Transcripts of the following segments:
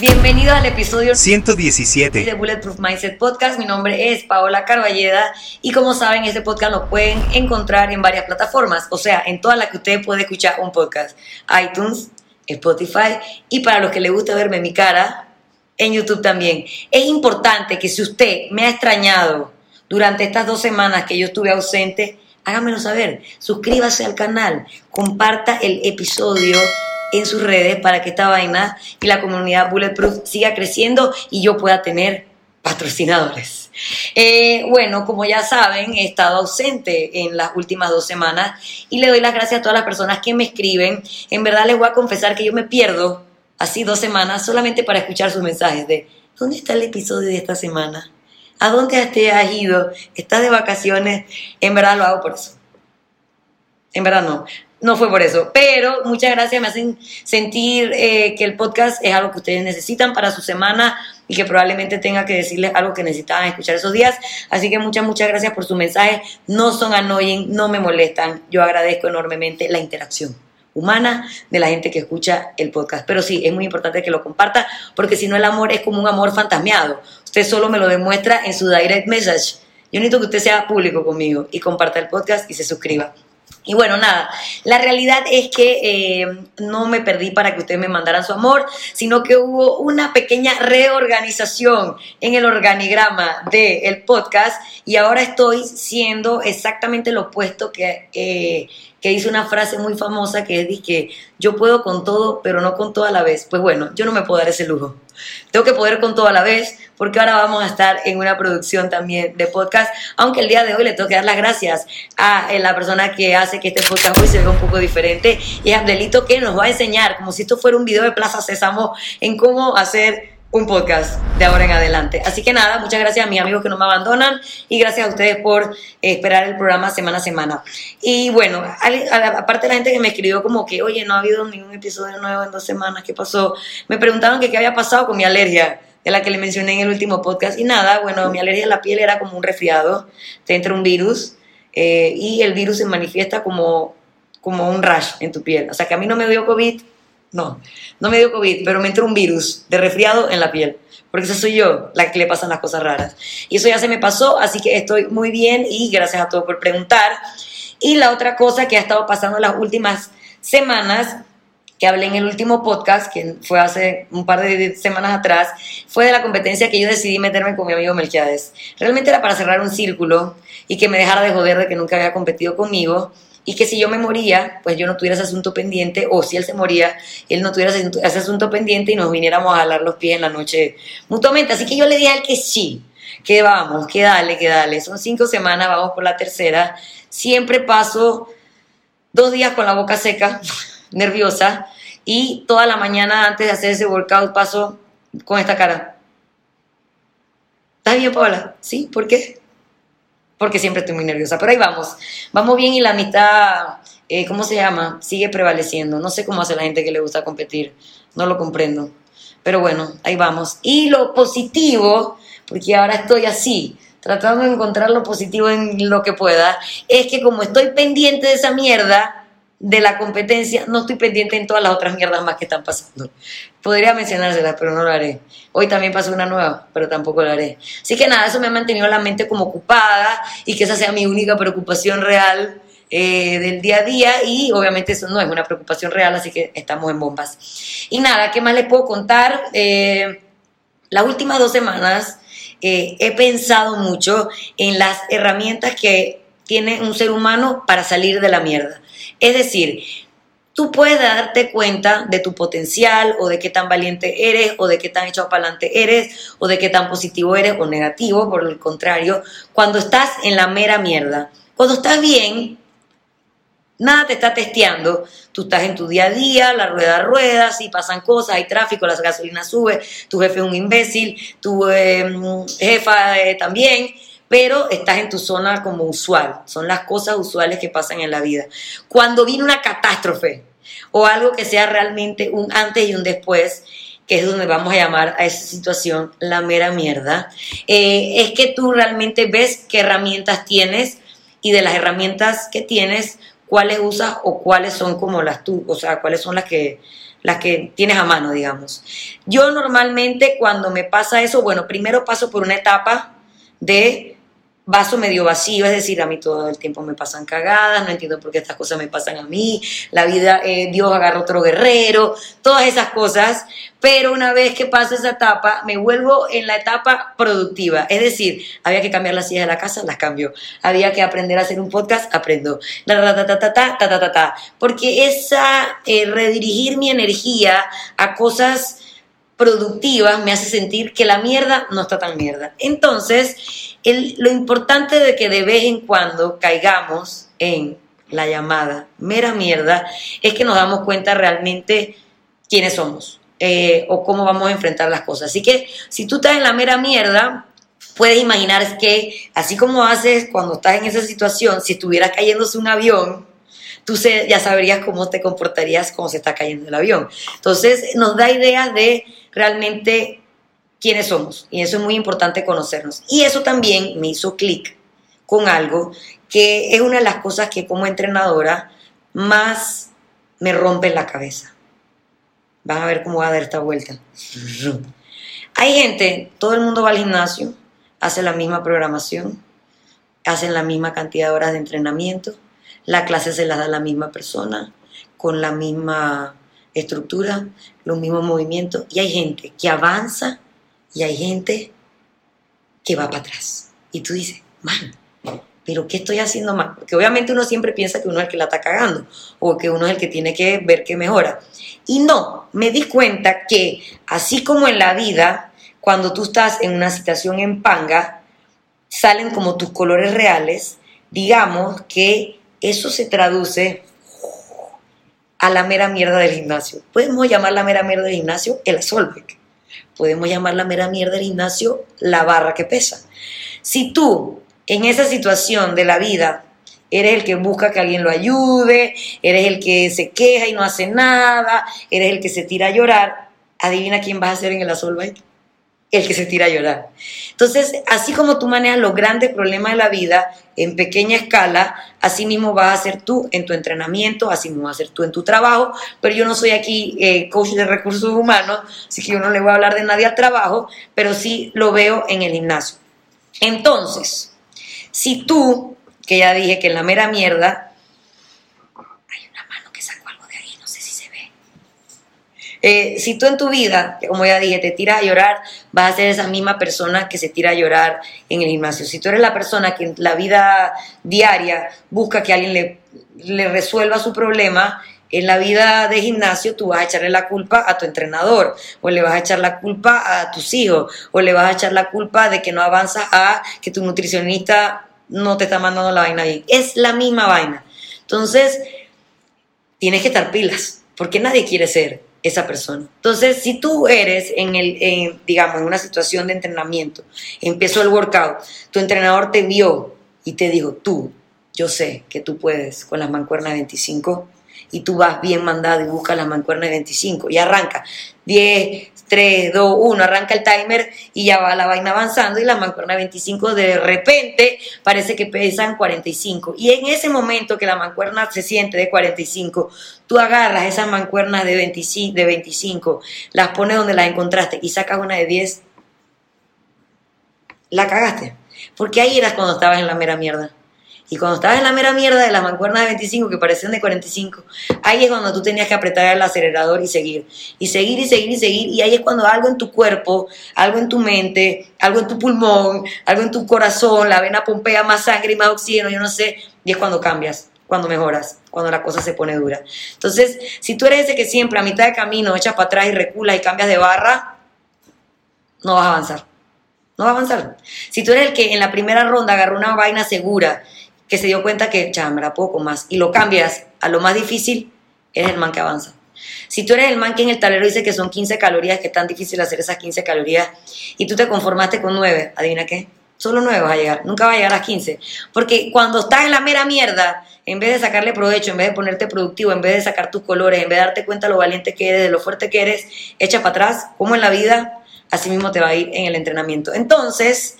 Bienvenidos al episodio 117 de Bulletproof Mindset Podcast. Mi nombre es Paola Carballeda y como saben, este podcast lo pueden encontrar en varias plataformas, o sea, en todas las que usted puede escuchar un podcast. iTunes, Spotify y para los que les gusta verme mi cara, en YouTube también. Es importante que si usted me ha extrañado durante estas dos semanas que yo estuve ausente, hágamelo saber. Suscríbase al canal, comparta el episodio en sus redes para que esta vaina y la comunidad Bulletproof siga creciendo y yo pueda tener patrocinadores. Eh, bueno, como ya saben, he estado ausente en las últimas dos semanas y le doy las gracias a todas las personas que me escriben. En verdad les voy a confesar que yo me pierdo así dos semanas solamente para escuchar sus mensajes de ¿dónde está el episodio de esta semana? ¿A dónde te has ido? ¿Estás de vacaciones? En verdad lo hago por eso. En verdad no no fue por eso. Pero muchas gracias, me hacen sentir eh, que el podcast es algo que ustedes necesitan para su semana y que probablemente tenga que decirles algo que necesitaban escuchar esos días. Así que muchas, muchas gracias por su mensaje. No son annoying, no me molestan. Yo agradezco enormemente la interacción humana de la gente que escucha el podcast. Pero sí, es muy importante que lo comparta porque si no el amor es como un amor fantasmeado. Usted solo me lo demuestra en su direct message. Yo necesito que usted sea público conmigo y comparta el podcast y se suscriba. Y bueno, nada, la realidad es que eh, no me perdí para que ustedes me mandaran su amor, sino que hubo una pequeña reorganización en el organigrama del podcast y ahora estoy siendo exactamente lo opuesto que... Eh, que dice una frase muy famosa que es que yo puedo con todo, pero no con todo a la vez. Pues bueno, yo no me puedo dar ese lujo. Tengo que poder con todo a la vez, porque ahora vamos a estar en una producción también de podcast, aunque el día de hoy le tengo que dar las gracias a eh, la persona que hace que este podcast hoy se vea un poco diferente, y es Abdelito que nos va a enseñar, como si esto fuera un video de Plaza Sésamo, en cómo hacer un podcast de ahora en adelante. Así que nada, muchas gracias a mis amigos que no me abandonan y gracias a ustedes por eh, esperar el programa semana a semana. Y bueno, aparte de la gente que me escribió como que, oye, no ha habido ningún episodio nuevo en dos semanas, ¿qué pasó? Me preguntaron que qué había pasado con mi alergia, de la que le mencioné en el último podcast. Y nada, bueno, mi alergia a la piel era como un resfriado, te entra un virus eh, y el virus se manifiesta como, como un rash en tu piel. O sea que a mí no me dio COVID no, no me dio COVID, pero me entró un virus de resfriado en la piel. Porque esa soy yo, la que le pasan las cosas raras. Y eso ya se me pasó, así que estoy muy bien y gracias a todos por preguntar. Y la otra cosa que ha estado pasando las últimas semanas, que hablé en el último podcast, que fue hace un par de semanas atrás, fue de la competencia que yo decidí meterme con mi amigo Melquiades. Realmente era para cerrar un círculo y que me dejara de joder de que nunca había competido conmigo y que si yo me moría, pues yo no tuviera ese asunto pendiente, o si él se moría, él no tuviera ese asunto pendiente y nos viniéramos a jalar los pies en la noche mutuamente. Así que yo le dije a él que sí, que vamos, que dale, que dale. Son cinco semanas, vamos por la tercera. Siempre paso dos días con la boca seca, nerviosa, y toda la mañana antes de hacer ese workout paso con esta cara. ¿Estás bien, Paola? ¿Sí? ¿Por qué? Porque siempre estoy muy nerviosa. Pero ahí vamos, vamos bien y la mitad, eh, ¿cómo se llama? Sigue prevaleciendo. No sé cómo hace la gente que le gusta competir, no lo comprendo. Pero bueno, ahí vamos. Y lo positivo, porque ahora estoy así, tratando de encontrar lo positivo en lo que pueda, es que como estoy pendiente de esa mierda, de la competencia, no estoy pendiente en todas las otras mierdas más que están pasando. Podría mencionárselas, pero no lo haré. Hoy también pasó una nueva, pero tampoco lo haré. Así que nada, eso me ha mantenido la mente como ocupada y que esa sea mi única preocupación real eh, del día a día y obviamente eso no es una preocupación real, así que estamos en bombas. Y nada, ¿qué más les puedo contar? Eh, las últimas dos semanas eh, he pensado mucho en las herramientas que tiene un ser humano para salir de la mierda. Es decir, tú puedes darte cuenta de tu potencial o de qué tan valiente eres o de qué tan echado para adelante eres o de qué tan positivo eres o negativo, por el contrario, cuando estás en la mera mierda. Cuando estás bien, nada te está testeando. Tú estás en tu día a día, la rueda rueda, si pasan cosas, hay tráfico, la gasolina sube, tu jefe es un imbécil, tu em, jefa eh, también pero estás en tu zona como usual. Son las cosas usuales que pasan en la vida. Cuando viene una catástrofe o algo que sea realmente un antes y un después, que es donde vamos a llamar a esa situación la mera mierda, eh, es que tú realmente ves qué herramientas tienes y de las herramientas que tienes, cuáles usas o cuáles son como las tú, o sea, cuáles son las que las que tienes a mano, digamos. Yo normalmente cuando me pasa eso, bueno, primero paso por una etapa de vaso medio vacío, es decir, a mí todo el tiempo me pasan cagadas, no entiendo por qué estas cosas me pasan a mí, la vida, eh, Dios agarra otro guerrero, todas esas cosas, pero una vez que paso esa etapa, me vuelvo en la etapa productiva, es decir, había que cambiar las sillas de la casa, las cambio, había que aprender a hacer un podcast, aprendo, ta, ta, ta, ta, ta, ta, ta, porque esa, eh, redirigir mi energía a cosas productivas me hace sentir que la mierda no está tan mierda. Entonces, lo importante de que de vez en cuando caigamos en la llamada mera mierda es que nos damos cuenta realmente quiénes somos eh, o cómo vamos a enfrentar las cosas. Así que si tú estás en la mera mierda, puedes imaginar que así como haces cuando estás en esa situación, si estuvieras cayéndose un avión, tú ya sabrías cómo te comportarías cuando se está cayendo el avión. Entonces nos da ideas de realmente quiénes somos. Y eso es muy importante conocernos. Y eso también me hizo clic con algo que es una de las cosas que como entrenadora más me rompe la cabeza. Van a ver cómo va a dar esta vuelta. Hay gente, todo el mundo va al gimnasio, hace la misma programación, hacen la misma cantidad de horas de entrenamiento, la clase se la da la misma persona, con la misma estructura, los mismos movimientos, y hay gente que avanza y hay gente que va para atrás. Y tú dices, man, pero ¿qué estoy haciendo mal? Porque obviamente uno siempre piensa que uno es el que la está cagando o que uno es el que tiene que ver que mejora. Y no, me di cuenta que así como en la vida, cuando tú estás en una situación en panga, salen como tus colores reales, digamos que eso se traduce a la mera mierda del gimnasio. Podemos llamar la mera mierda del gimnasio el Solvec. Podemos llamar la mera mierda del gimnasio la barra que pesa. Si tú en esa situación de la vida eres el que busca que alguien lo ayude, eres el que se queja y no hace nada, eres el que se tira a llorar, adivina quién vas a ser en el Solvec el que se tira a llorar. Entonces, así como tú manejas los grandes problemas de la vida en pequeña escala, así mismo vas a hacer tú en tu entrenamiento, así mismo vas a hacer tú en tu trabajo, pero yo no soy aquí eh, coach de recursos humanos, así que yo no le voy a hablar de nadie al trabajo, pero sí lo veo en el gimnasio. Entonces, si tú, que ya dije que en la mera mierda Eh, si tú en tu vida, como ya dije, te tiras a llorar, vas a ser esa misma persona que se tira a llorar en el gimnasio. Si tú eres la persona que en la vida diaria busca que alguien le, le resuelva su problema, en la vida de gimnasio tú vas a echarle la culpa a tu entrenador, o le vas a echar la culpa a tus hijos, o le vas a echar la culpa de que no avanzas a que tu nutricionista no te está mandando la vaina bien. Es la misma vaina. Entonces, tienes que estar pilas, porque nadie quiere ser esa persona. Entonces, si tú eres en el, digamos, en una situación de entrenamiento, empezó el workout, tu entrenador te vio y te dijo, tú, yo sé que tú puedes con las mancuernas 25 y tú vas bien mandado y buscas las mancuernas 25 y arranca 10, 3, 2, 1, arranca el timer y ya va la vaina avanzando y la mancuerna 25 de repente parece que pesan 45. Y en ese momento que la mancuerna se siente de 45, tú agarras esas mancuernas de 25, de 25 las pones donde las encontraste y sacas una de 10, la cagaste. Porque ahí eras cuando estabas en la mera mierda. Y cuando estabas en la mera mierda de las mancuernas de 25 que parecían de 45, ahí es cuando tú tenías que apretar el acelerador y seguir. Y seguir y seguir y seguir. Y ahí es cuando algo en tu cuerpo, algo en tu mente, algo en tu pulmón, algo en tu corazón, la vena pompea más sangre y más oxígeno, yo no sé. Y es cuando cambias, cuando mejoras, cuando la cosa se pone dura. Entonces, si tú eres ese que siempre a mitad de camino echas para atrás y reculas y cambias de barra, no vas a avanzar. No vas a avanzar. Si tú eres el que en la primera ronda agarró una vaina segura que se dio cuenta que, chambra, poco más, y lo cambias a lo más difícil, eres el man que avanza. Si tú eres el man que en el tablero dice que son 15 calorías, que es tan difícil hacer esas 15 calorías, y tú te conformaste con 9, adivina qué, solo 9 vas a llegar, nunca vas a llegar a las 15. Porque cuando estás en la mera mierda, en vez de sacarle provecho, en vez de ponerte productivo, en vez de sacar tus colores, en vez de darte cuenta lo valiente que eres, de lo fuerte que eres, echa para atrás, como en la vida, así mismo te va a ir en el entrenamiento. Entonces,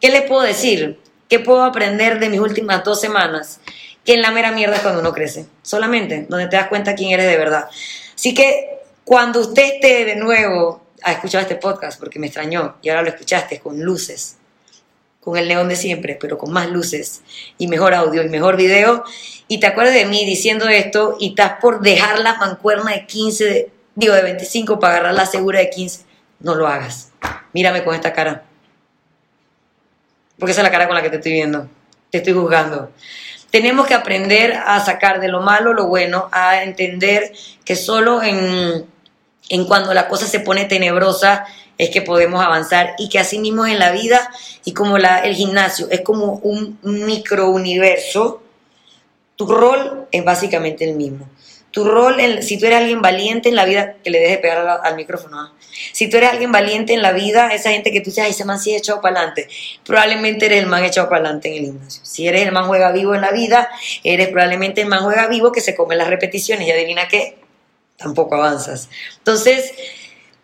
¿qué les puedo decir? ¿Qué puedo aprender de mis últimas dos semanas? Que en la mera mierda es cuando uno crece. Solamente, donde te das cuenta quién eres de verdad. Así que Cuando usted esté de nuevo a escuchar este podcast, porque me extrañó y ahora lo escuchaste con luces, con el neón de siempre, pero con más luces y mejor audio y mejor video, y te acuerdas de mí diciendo esto y estás por dejar la mancuerna de 15, digo de 25 para agarrar la segura de 15, no lo hagas. Mírame con esta cara. Porque esa es la cara con la que te estoy viendo. Te estoy juzgando. Tenemos que aprender a sacar de lo malo lo bueno, a entender que solo en, en cuando la cosa se pone tenebrosa es que podemos avanzar y que así mismo en la vida y como la, el gimnasio es como un microuniverso, tu rol es básicamente el mismo. Tu rol, si tú eres alguien valiente en la vida, que le deje pegar al, micrófono, ¿ah? si tú eres alguien valiente en la vida, esa gente que tú dices, ay, ese man sí ha echado para adelante, probablemente eres el man echado para adelante en el gimnasio. Si eres el man juega vivo en la vida, eres probablemente el man juega vivo que se come las repeticiones y adivina qué, tampoco avanzas. Entonces,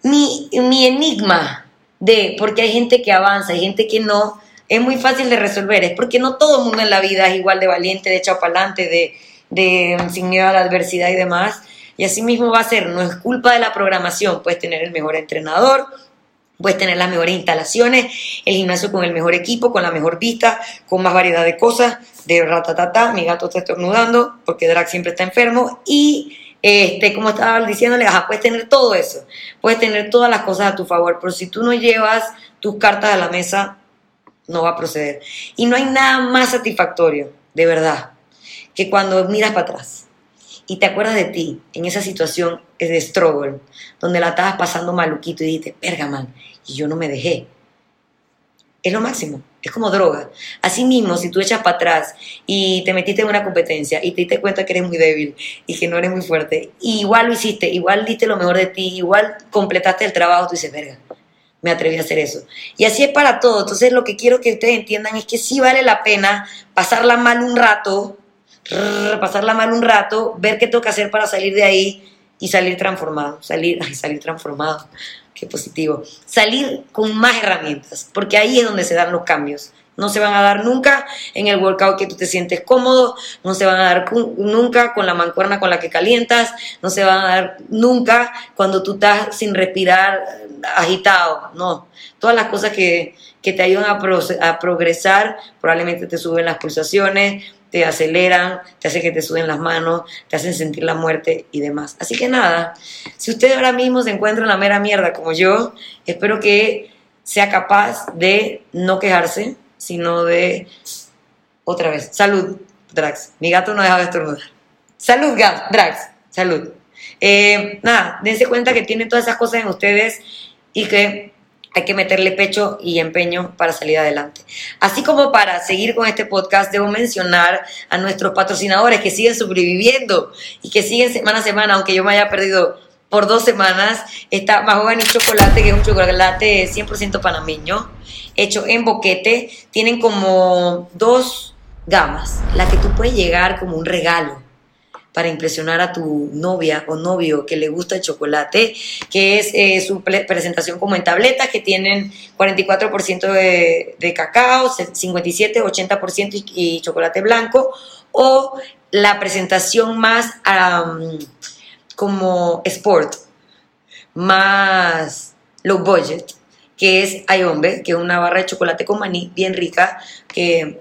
mi, mi enigma de por qué hay gente que avanza y gente que no, es muy fácil de resolver. Es porque no todo el mundo en la vida es igual de valiente, de echado para adelante, de, de sin miedo a la adversidad y demás. Y así mismo va a ser, no es culpa de la programación, puedes tener el mejor entrenador, puedes tener las mejores instalaciones, el gimnasio con el mejor equipo, con la mejor vista, con más variedad de cosas, de ratatata, mi gato está estornudando porque Drag siempre está enfermo y este, como estaba diciéndole, ajá, puedes tener todo eso, puedes tener todas las cosas a tu favor, pero si tú no llevas tus cartas a la mesa, no va a proceder. Y no hay nada más satisfactorio, de verdad, que cuando miras para atrás y te acuerdas de ti en esa situación de struggle, donde la estabas pasando maluquito y dijiste, verga, y yo no me dejé. Es lo máximo. Es como droga. Así mismo, si tú echas para atrás y te metiste en una competencia y te diste cuenta que eres muy débil y que no eres muy fuerte, igual lo hiciste, igual diste lo mejor de ti, igual completaste el trabajo, tú dices, verga, me atreví a hacer eso. Y así es para todo. Entonces, lo que quiero que ustedes entiendan es que sí vale la pena pasarla mal un rato, pasarla mal un rato, ver qué tengo que hacer para salir de ahí y salir transformado, salir, salir transformado qué positivo. Salir con más herramientas, porque ahí es donde se dan los cambios. No se van a dar nunca en el workout que tú te sientes cómodo, no se van a dar nunca con la mancuerna con la que calientas, no se van a dar nunca cuando tú estás sin respirar agitado, no. Todas las cosas que, que te ayudan a, a progresar probablemente te suben las pulsaciones, te aceleran, te hacen que te suden las manos, te hacen sentir la muerte y demás. Así que nada, si usted ahora mismo se encuentra en la mera mierda como yo, espero que sea capaz de no quejarse, sino de otra vez. Salud, Drax. Mi gato no deja de estornudar. Salud, Drax. Salud. Eh, nada, dense cuenta que tienen todas esas cosas en ustedes y que hay que meterle pecho y empeño para salir adelante. Así como para seguir con este podcast, debo mencionar a nuestros patrocinadores que siguen sobreviviendo y que siguen semana a semana, aunque yo me haya perdido por dos semanas. Está Mahogany Chocolate, que es un chocolate 100% panameño, hecho en boquete. Tienen como dos gamas, la que tú puedes llegar como un regalo para impresionar a tu novia o novio que le gusta el chocolate, que es eh, su presentación como en tabletas, que tienen 44% de, cacao, 57, 80% y, chocolate blanco, o la presentación más como sport, más low budget, que es Ayombe, que es una barra de chocolate con maní bien rica, que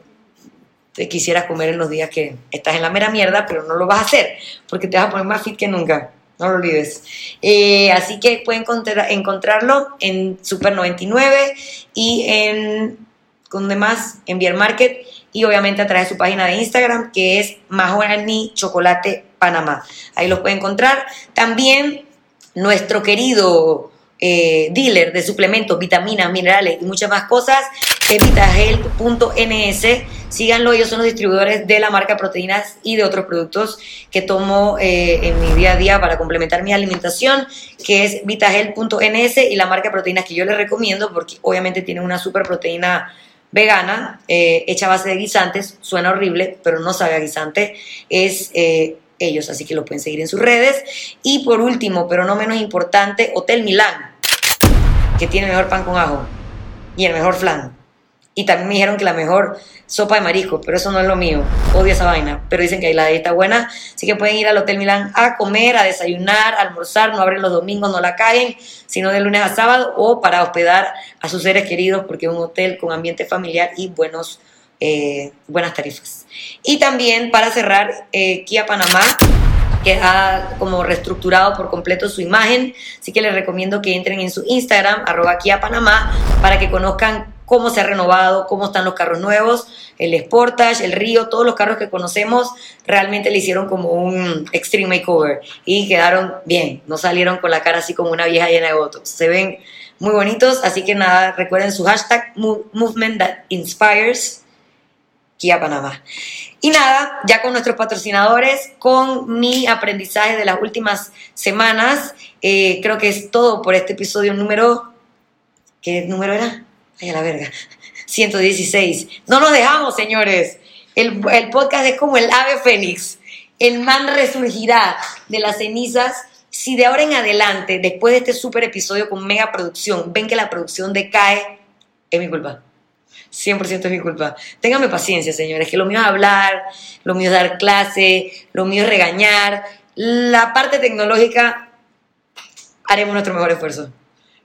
te quisieras comer en los días que estás en la mera mierda, pero no lo vas a hacer porque te vas a poner más fit que nunca. No lo olvides. Eh, así que pueden encontrarlo en Super 99 y en con demás en Beer Market y obviamente a través de su página de Instagram que es Mahoney Chocolate Panamá. Ahí lo pueden encontrar. También nuestro querido eh, dealer de suplementos, vitaminas, minerales y muchas más cosas es vitagel.ns. Síganlo, ellos son los distribuidores de la marca Proteínas y de otros productos que tomo eh, en mi día a día para complementar mi alimentación, que es vitagel.ns y la marca Proteínas que yo les recomiendo porque obviamente tiene una super proteína vegana eh, hecha a base de guisantes, suena horrible, pero no sabe a guisante, es ellos, así que lo pueden seguir en sus redes. Y por último, pero no menos importante, Hotel Milán, que tiene el mejor pan con ajo y el mejor flan y también me dijeron que la mejor sopa de marisco, pero eso no es lo mío. Odio esa vaina, pero dicen que ahí la de buena. Así que pueden ir al Hotel Milán a comer, a desayunar, a almorzar. No abren los domingos, no la caen, sino de lunes a sábado o para hospedar a sus seres queridos, porque es un hotel con ambiente familiar y buenos, eh, buenas tarifas. Y también para cerrar, eh, Kia Panamá que ha como reestructurado por completo su imagen. Así que les recomiendo que entren en su Instagram, arroba Panamá, para que conozcan cómo se ha renovado, cómo están los carros nuevos, el Sportage, el Río, todos los carros que conocemos realmente le hicieron como un extreme makeover y quedaron bien, no salieron con la cara así como una vieja llena de votos. Se ven muy bonitos, así que nada, recuerden su hashtag Movement That Inspires Kia Panamá. Y nada, ya con nuestros patrocinadores, con mi aprendizaje de las últimas semanas, eh, creo que es todo por este episodio número... ¿Qué número era? Ay, a la verga. 116. No nos dejamos, señores. El, el podcast es como el ave fénix. El man resurgirá de las cenizas si de ahora en adelante, después de este super episodio con mega producción, ven que la producción decae, es mi culpa. 100% es mi culpa. Ténganme paciencia, señores, que lo mío es hablar, lo mío es dar clase, lo mío es regañar. La parte tecnológica haremos nuestro mejor esfuerzo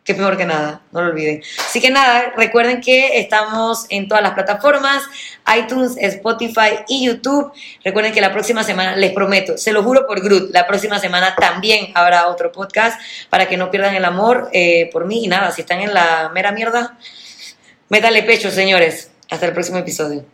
que es mejor que nada, no lo olviden. Así que nada, recuerden que estamos en todas las plataformas, iTunes, Spotify y YouTube. Recuerden que la próxima semana, les prometo, se lo juro por Groot, la próxima semana también habrá otro podcast para que no pierdan el amor eh, por mí y nada, si están en la mera mierda, métale pecho, señores. Hasta el próximo episodio.